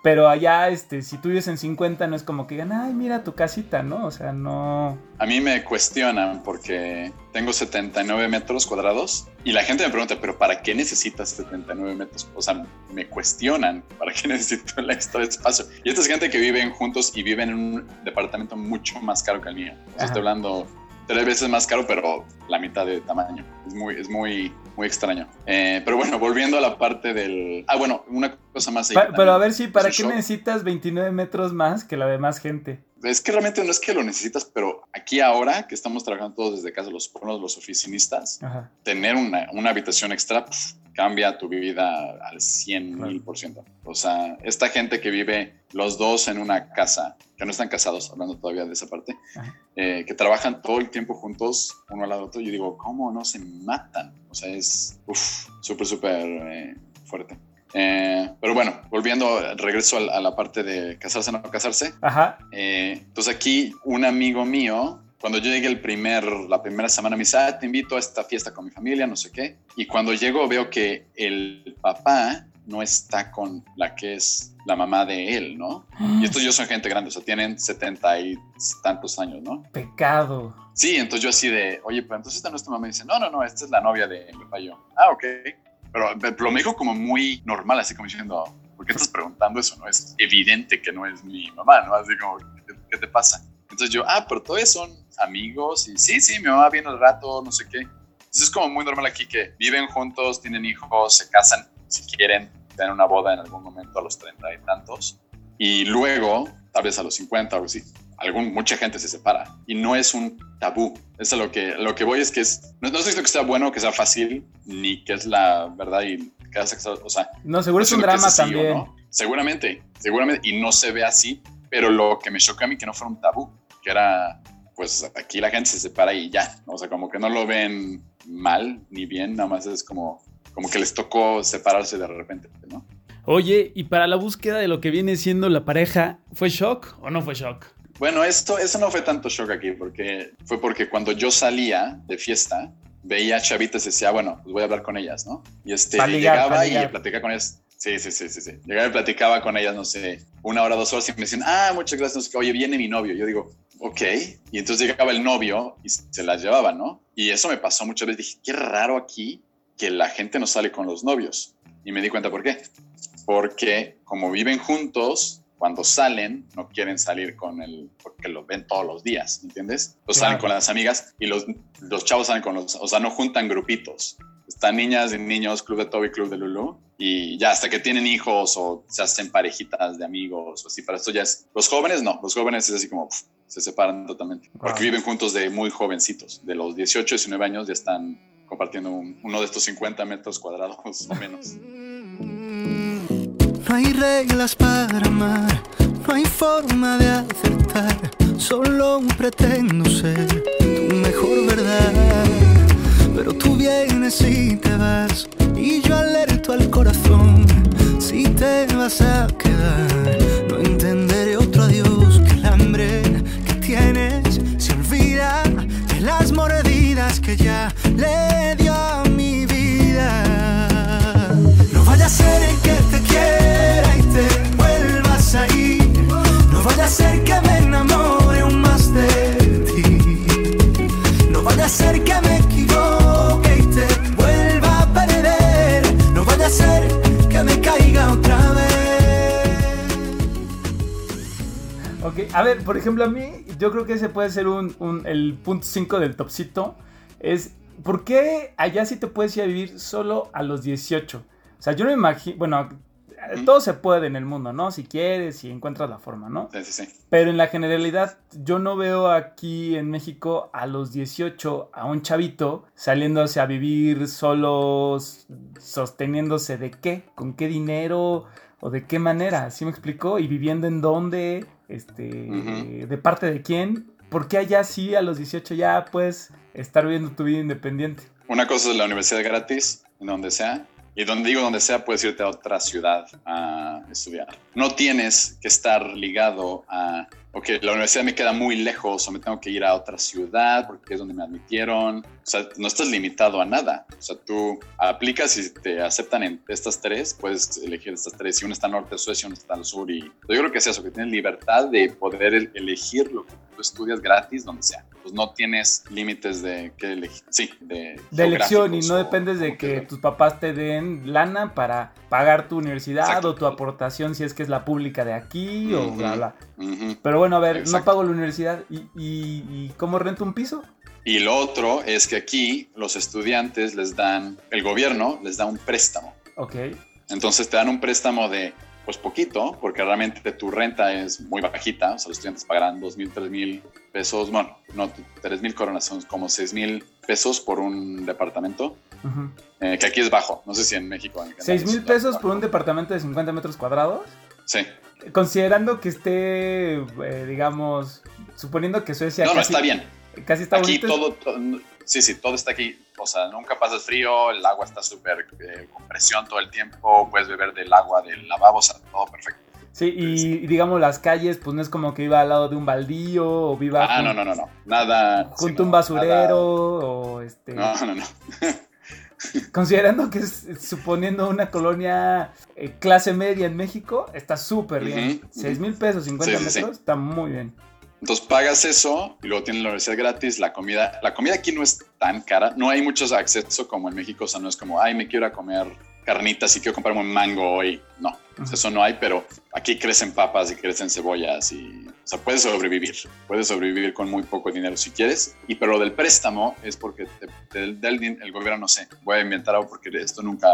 Pero allá, este, si tú vives en 50, no es como que digan, ay, mira tu casita, ¿no? O sea, no. A mí me cuestionan porque tengo 79 metros cuadrados y la gente me pregunta, pero ¿para qué necesitas 79 metros? O sea, me cuestionan, ¿para qué necesito el extra espacio? Y esta es gente que viven juntos y viven en un departamento mucho más caro que el mío. O sea, Ajá. estoy hablando tres veces más caro, pero la mitad de tamaño. Es muy, es muy, muy extraño. Eh, pero bueno, volviendo a la parte del... Ah, bueno, una cosa más. ahí Pa- pero a ver si, ¿para qué necesitas 29 metros más que la demás gente? Es que realmente no es que lo necesitas, pero aquí ahora que estamos trabajando todos desde casa, los, por lo menos los oficinistas, Ajá. tener una, una habitación extra pf, cambia tu vida al 100 mil por ciento. O sea, esta gente que vive los dos en una casa, que no están casados, hablando todavía de esa parte, eh, que trabajan todo el tiempo juntos, uno al lado otro, yo digo, ¿cómo no se matan? O sea, es súper, súper eh, fuerte. Eh, pero bueno, volviendo, regreso a, la- parte de casarse o no casarse. Ajá. Entonces aquí un amigo mío cuando yo llegué el primer, la primera semana, me dice, ah, te invito a esta fiesta con mi familia, no sé qué. Y cuando llego veo que el papá no está con la que es la mamá de él, ¿no? Y estos yo son gente grande, o sea, tienen setenta y tantos años, ¿no? Pecado. Sí, entonces yo así de, oye, pues entonces esta no es tu mamá. Y dice, no, no, no, esta es la novia de mi papá. Y yo, ah, ok. Pero, pero me dijo como muy normal, así como diciendo, ¿por qué estás preguntando eso? No es evidente que no es mi mamá, ¿no? Así como, ¿qué, qué te pasa? Entonces yo, ah, pero todos son amigos y sí, sí, mi mamá viene al rato, no sé qué. Entonces es como muy normal aquí que viven juntos, tienen hijos, se casan si quieren, tener una boda en algún momento a los treinta y tantos. Y luego, tal vez a los 50 o así, algún, mucha gente se separa. Y no es un tabú. Eso es lo que, lo que voy es que es, no, no sé si que sea bueno, que sea fácil, ni que es la verdad y que o sea... No, seguro es un drama es también. No. Seguramente, seguramente, y no se ve así, pero lo que me choca a mí que no fuera un tabú, que era, pues aquí la gente se separa y ya, o sea, como que no lo ven mal ni bien, nada más es como, como que les tocó separarse de repente, ¿no? Oye, y para la búsqueda de lo que viene siendo la pareja, ¿fue shock o no fue shock? Bueno, esto, eso no fue tanto shock aquí, porque fue porque cuando yo salía de fiesta, veía chavitas y decía, bueno, pues voy a hablar con ellas, ¿no? Y este, llegaba y platicaba con ellas. Sí, sí, sí, sí, sí. Llegaba y platicaba con ellas, no sé, una hora, dos horas y me decían, ah, muchas gracias, oye, viene mi novio. Yo digo, ok. Y entonces llegaba el novio y se las llevaba, ¿no? Y eso me pasó muchas veces. Dije, qué raro aquí que la gente no sale con los novios. Y me di cuenta por qué. Porque como viven juntos, cuando salen, no quieren salir con el, porque lo ven todos los días, ¿entiendes? Los salen con las amigas y los, los chavos salen con los, o sea, no juntan grupitos. Están niñas y niños, club de Toby, club de Lulu, y ya hasta que tienen hijos o se hacen parejitas de amigos o así, para esto ya es, los jóvenes no, los jóvenes es así como, se separan totalmente, porque viven juntos de muy jovencitos, de los 18, 19 años ya están compartiendo uno de estos 50 metros cuadrados o menos. No hay reglas para amar, no hay forma de acertar, solo pretendo ser tu mejor verdad. Pero tú vienes y te vas, y yo alerto al corazón, si te vas a quedar, no entenderé otro adiós que el hambre que tienes. Se olvida de las mordidas que ya le Ok, a ver, por ejemplo, a mí, yo creo que ese puede ser un, un- el punto 5 del topcito. Es, ¿por qué allá sí te puedes ir a vivir solo a los 18? O sea, yo no me imagino, bueno, todo se puede en el mundo, ¿no? Si quieres, si encuentras la forma, ¿no? Sí, sí, sí. Pero en la generalidad, yo no veo aquí en México a los 18 a un chavito saliéndose a vivir solos, sosteniéndose de qué, con qué dinero o de qué manera, ¿sí me explicó? Y viviendo en dónde, este, de parte de quién. ¿Por qué allá sí a los 18 ya puedes estar viviendo tu vida independiente? Una cosa es la universidad gratis, en donde sea, y donde digo donde sea, puedes irte a otra ciudad a estudiar. No tienes que estar ligado a, ok, la universidad me queda muy lejos o me tengo que ir a otra ciudad porque es donde me admitieron. O sea, no estás limitado a nada. O sea, tú aplicas y te aceptan en estas tres, puedes elegir estas tres. Si una está al norte de Suecia, una está al sur. Y yo creo que es eso, que tienes libertad de poder el- elegir lo que tú estudias gratis donde sea. Pues no tienes límites de qué elegir. Sí, de, De elección y no dependes de que que- tus papás te den lana para pagar tu universidad Exacto. o tu aportación si es que es la pública de aquí o bla bla. Pero bueno, a ver, no pago la universidad y, y- y ¿cómo rento un piso? Y lo otro es que aquí los estudiantes les dan, el gobierno les da un préstamo. Ok. Entonces te dan un préstamo de, pues poquito, porque realmente tu renta es muy bajita. O sea, los estudiantes pagarán dos mil, tres mil pesos. Bueno, no, tres mil coronas, son como seis mil pesos por un departamento. Eh, que aquí es bajo. No sé si en México. en general ¿Seis es mil bajo. pesos por un departamento de 50 metros cuadrados? Sí. Considerando que esté, eh, digamos, suponiendo que Suecia No, no, está bien. casi está aquí bonito. todo, todo- sí, sí, todo está aquí. O sea, nunca pasas frío, el agua está súper eh, con presión todo el tiempo, puedes beber del agua del lavabo, o sea, todo perfecto. Sí, y, digamos las calles, pues no es como que iba al lado de un baldío o viva Ah, jun- no, no, no, no. Nada. sí, junto a un basurero o este... No, no, no. Considerando que es suponiendo una colonia eh, clase media en México, está súper bien. 6 mil pesos, 50 Sí, sí, sí. metros, está muy bien. Entonces pagas eso y luego tienes la universidad gratis, la comida. La comida aquí no es tan cara, no hay muchos acceso como en México, o sea, no es como, ay, me quiero ir a comer carnitas y quiero comprarme un mango hoy. No, eso no hay, pero aquí crecen papas y crecen cebollas y, o sea, puedes sobrevivir. Puedes sobrevivir con muy poco dinero si quieres. Y pero lo del préstamo es porque te, te el, el gobierno, no sé, voy a inventar algo porque esto nunca,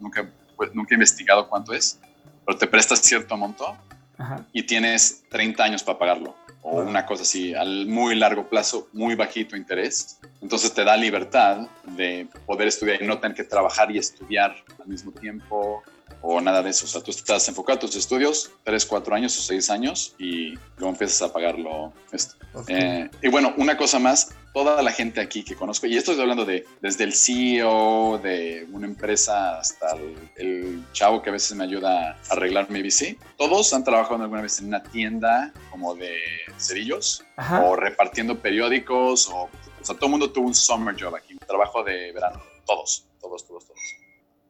nunca, pues, nunca he investigado cuánto es, pero te prestas cierto monto Ajá. y tienes 30 años para pagarlo o Wow. una cosa así al muy largo plazo, muy bajito interés. Entonces te da libertad de poder estudiar y no tener que trabajar y estudiar al mismo tiempo o nada de eso. O sea, tú estás enfocado a tus estudios, 3, 4 años o 6 años y luego empiezas a pagarlo. Esto. Eh, y bueno, una cosa más, toda la gente aquí que conozco, y esto estoy hablando de desde el CEO de una empresa hasta el, el chavo que a veces me ayuda a arreglar mi bici, todos han trabajado alguna vez en una tienda como de cerillos Ajá. o repartiendo periódicos, o, o sea, todo el mundo tuvo un summer job aquí, un trabajo de verano, todos, todos, todos, todos.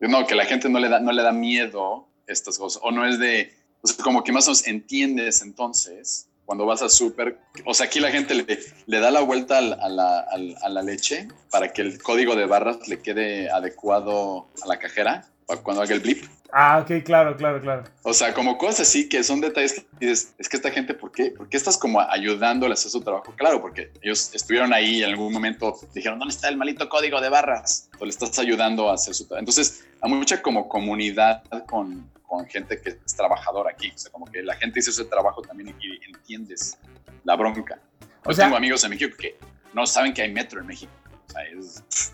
No, que la gente no le da, no le da miedo estas cosas, o no es de, o sea, como que más o menos entiendes entonces cuando vas a súper, o sea, aquí la gente le, da la vuelta a la, a la leche para que el código de barras le quede adecuado a la cajera cuando haga el blip. Ah, ok, claro, claro, claro. O sea, como cosas así que son detalles que dices, es que esta gente, ¿por qué, ¿por qué estás como ayudándoles a hacer su trabajo? Claro, porque ellos estuvieron ahí y en algún momento dijeron, ¿dónde está el malito código de barras? O le estás ayudando a hacer su trabajo. Entonces, hay mucha como comunidad con, con gente que es trabajadora aquí. O sea, como que la gente hizo ese trabajo también y entiendes la bronca. O sea- tengo amigos en México que no saben que hay metro en México. O sea, es...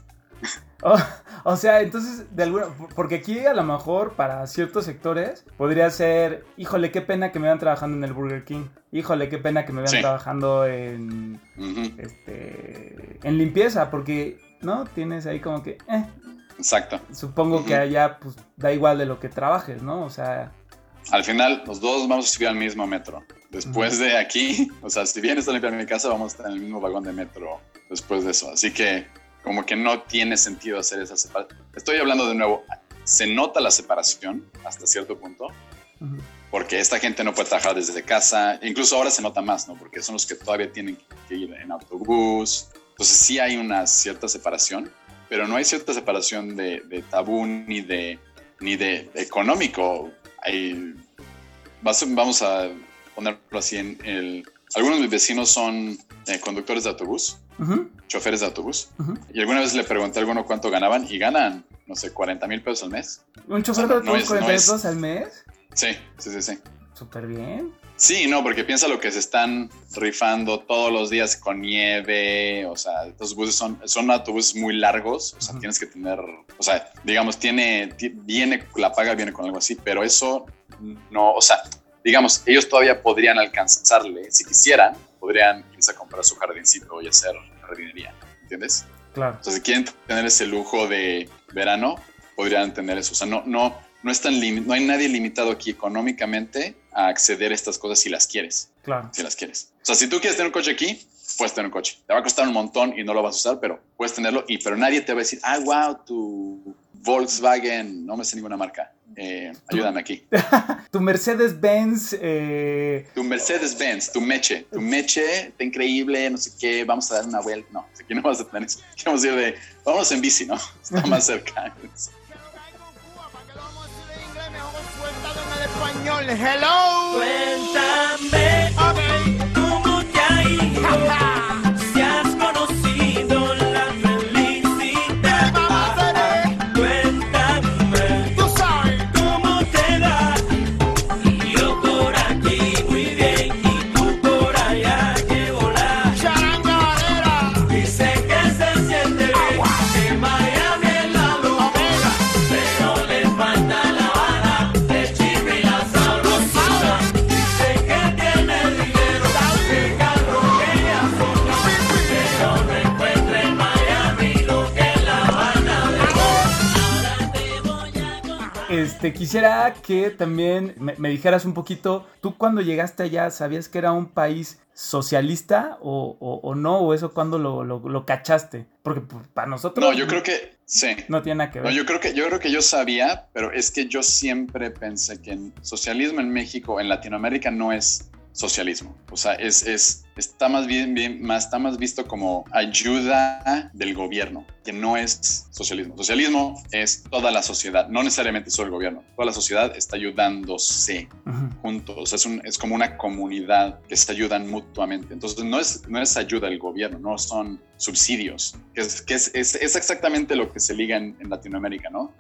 O, o sea, entonces, de alguna, porque aquí a lo mejor para ciertos sectores podría ser, híjole, qué pena que me vean trabajando en el Burger King, híjole, qué pena que me vean Sí. trabajando en, este, en limpieza, porque, ¿no? Tienes ahí como que, eh, exacto. supongo que allá, pues, da igual de lo que trabajes, ¿no? O sea, Al final, los dos vamos a subir al mismo metro. Después de aquí, o sea, si vienes a limpiar mi casa, vamos a estar en el mismo vagón de metro después de eso. Así que, como que no tiene sentido hacer esa separación. Estoy hablando de nuevo, se nota la separación hasta cierto punto, ujú, porque esta gente no puede trabajar desde casa. Incluso ahora se nota más, ¿no? Porque son los que todavía tienen que ir en autobús. Entonces, sí hay una cierta separación, pero no hay cierta separación de, de tabú ni de, ni de económico. Hay, vamos a ponerlo así en el... Algunos de mis vecinos son eh, conductores de autobús, choferes de autobús, y alguna vez le pregunté a alguno cuánto ganaban y ganan, no sé, 40 mil pesos al mes. un chofer O sea, de autobús es- 40 no es- pesos al mes, Sí, sí, sí, sí. súper bien. Sí, no, porque piensa lo que se están rifando todos los días con nieve, o sea, estos buses son, son autobuses muy largos, o sea, tienes que tener, o sea, digamos, tiene, ti- viene, la paga viene con algo así, pero eso no, o sea, digamos, ellos todavía podrían alcanzarle, si quisieran, podrían irse a comprar su jardincito y hacer jardinería, ¿entiendes? Claro. O sea, si quieren tener ese lujo de verano, podrían tener eso. O sea, no, no, no, es tan no hay nadie limitado aquí económicamente a acceder a estas cosas si las quieres. Claro. Si las quieres. O sea, si tú quieres tener un coche aquí, puedes tener un coche. Te va a costar un montón y no lo vas a usar, pero puedes tenerlo. Y pero nadie te va a decir, ah, wow, tu Volkswagen, no me sé ninguna marca. Eh, ayúdame aquí. Tu Mercedes-Benz, eh, Tu Mercedes-Benz, tu Meche, tu Meche, está increíble, no sé qué, vamos a dar una vuelta. No, aquí no vas a tener eso. Aquí vamos a ir de, vámonos en bici, ¿no? Está más cerca. Cuéntame este, quisiera que también me, me dijeras un poquito, tú cuando llegaste allá, ¿sabías que era un país socialista o, o- o no? ¿O eso cuando lo, lo- lo cachaste? Porque pues, para nosotros No, yo creo que sí. no tiene nada que No, ver. yo creo que yo creo que yo sabía, pero es que yo siempre pensé que en socialismo en México, en Latinoamérica no es socialismo. O sea, es, es está más bien, bien más está más visto como ayuda del gobierno, que no es socialismo. Socialismo es toda la sociedad, no necesariamente solo el gobierno. Toda la sociedad está ayudándose Ujú. juntos. Es, un- es como una comunidad que se ayudan mutuamente. Entonces, no es, no es ayuda del gobierno, no son subsidios, que es, que es, es- es exactamente lo que se liga en, en Latinoamérica, ¿no?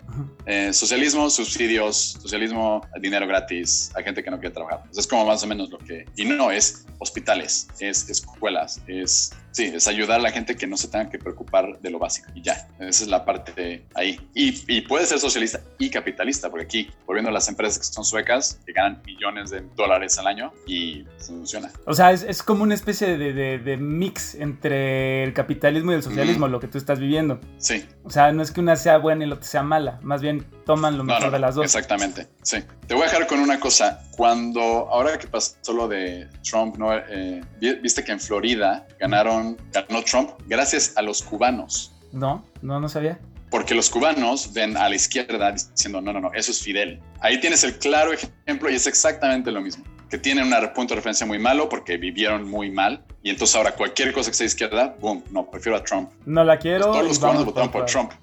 Eh, socialismo, subsidios, socialismo, dinero gratis, a gente que no quiere trabajar. Entonces, es como más o menos lo que... Y no, es hospitales, es escuelas, es... Sí, es ayudar a la gente que no se tenga que preocupar de lo básico y ya. Esa es la parte de ahí. Y, y puede ser socialista y capitalista, porque aquí, volviendo a las empresas que son suecas, que ganan millones de dólares al año y funciona. O sea, es, es como una especie de, de- de mix entre el capitalismo y el socialismo, lo que tú estás viviendo. Sí, O sea, no es que una sea buena y la otra sea mala, más bien toman lo No, mejor no, de las dos. Exactamente, sí. Te voy a dejar con una cosa. Cuando, ahora que pasó lo de Trump, ¿no? Eh, vi- viste que en Florida ganaron, ganó Trump gracias a los cubanos. No, no, no sabía. Porque los cubanos ven a la izquierda diciendo, no, no, no, eso es Fidel. Ahí tienes el claro ejemplo y es exactamente lo mismo. Que tienen un punto de referencia muy malo porque vivieron muy mal. Y entonces ahora cualquier cosa que sea izquierda, boom, no, prefiero a Trump. No la quiero. Todos y los cubanos votaron por Trump.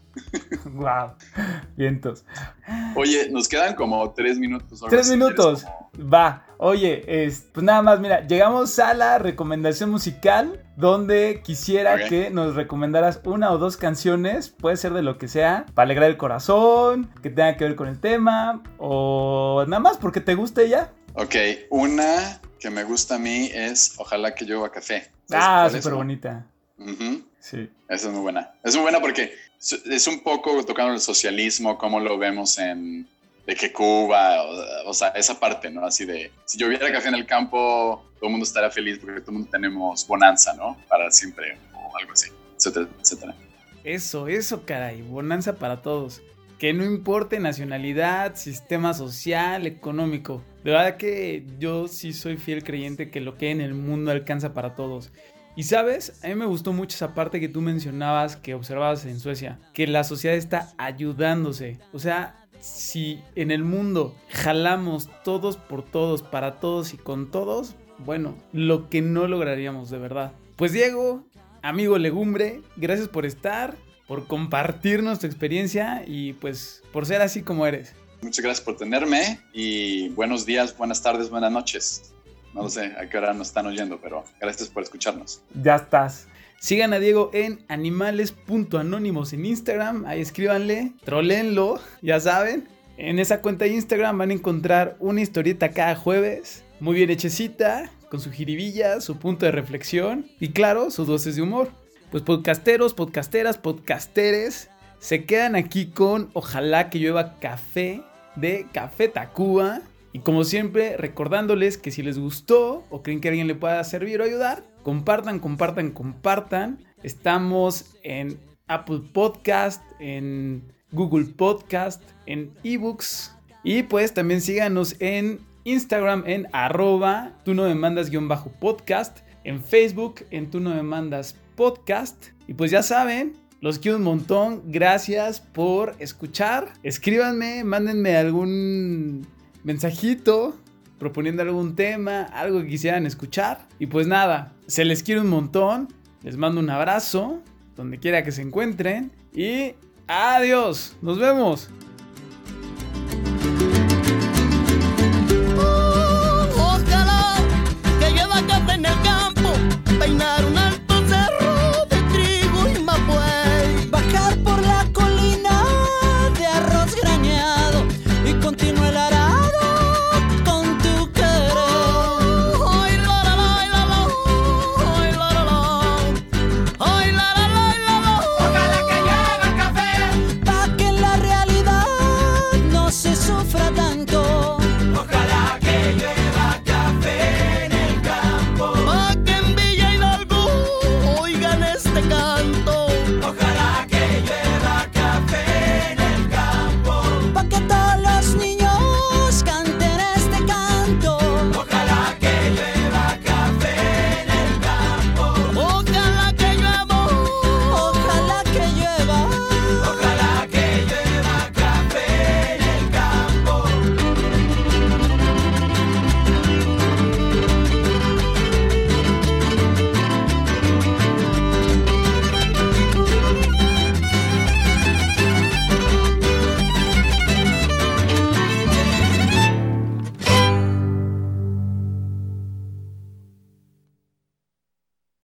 Wow. Vientos. Oye, nos quedan como tres minutos. Tres minutos. ¿Quieres como- Va. Oye, es, pues nada más, mira, llegamos a la recomendación musical donde quisiera que nos recomendaras una o dos canciones, puede ser de lo que sea, para alegrar el corazón, que tenga que ver con el tema, o nada más porque te guste ya. Ok, una que me gusta a mí es Ojalá que llueva café. ¿Sabes Ah, súper bonita. Sí. Esa es muy buena. Es muy buena porque es un poco tocando el socialismo, como lo vemos en de que Cuba, o, sea, esa parte, ¿no? Así de, si lloviera café en el campo, todo el mundo estaría feliz porque todo el mundo tenemos bonanza, ¿no? Para siempre, o algo así, etcétera, etcétera. Eso, eso, caray. Bonanza para todos. Que no importe nacionalidad, sistema social, económico. De verdad que yo sí soy fiel creyente que lo que en el mundo alcanza para todos. Y sabes, a mí me gustó mucho esa parte que tú mencionabas, que observabas en Suecia, que la sociedad está ayudándose. O sea, si en el mundo jalamos todos por todos, para todos y con todos, bueno, lo que no lograríamos de verdad. Pues Diego, amigo legumbre, gracias por estar, por compartirnos tu experiencia y pues por ser así como eres. Muchas gracias por tenerme y buenos días, buenas tardes, buenas noches. No lo sé a qué hora nos están oyendo, pero gracias por escucharnos. Ya estás. Sigan a Diego en animales.anónimos en Instagram. Ahí escríbanle, trolenlo, ya saben. En esa cuenta de Instagram van a encontrar una historieta cada jueves, muy bien hechecita, con su jiribilla, su punto de reflexión y claro, sus dosis de humor. Pues podcasteros, podcasteras, podcasteres, se quedan aquí con Ojalá que llueva café de Café Tacuba. Y como siempre, recordándoles que si les gustó o creen que alguien le pueda servir o ayudar, compartan, compartan, compartan. Estamos en Apple Podcast, en Google Podcast, en eBooks. Y pues también síganos en Instagram en arroba tú no me mandas guion bajo podcast. En Facebook en tú no me mandas podcast. Y pues ya saben, los quiero un montón. Gracias por escuchar. Escríbanme, mándenme algún mensajito proponiendo algún tema, algo que quisieran escuchar. Y pues nada, se les quiere un montón. Les mando un abrazo donde quiera que se encuentren. Y adiós. Nos vemos.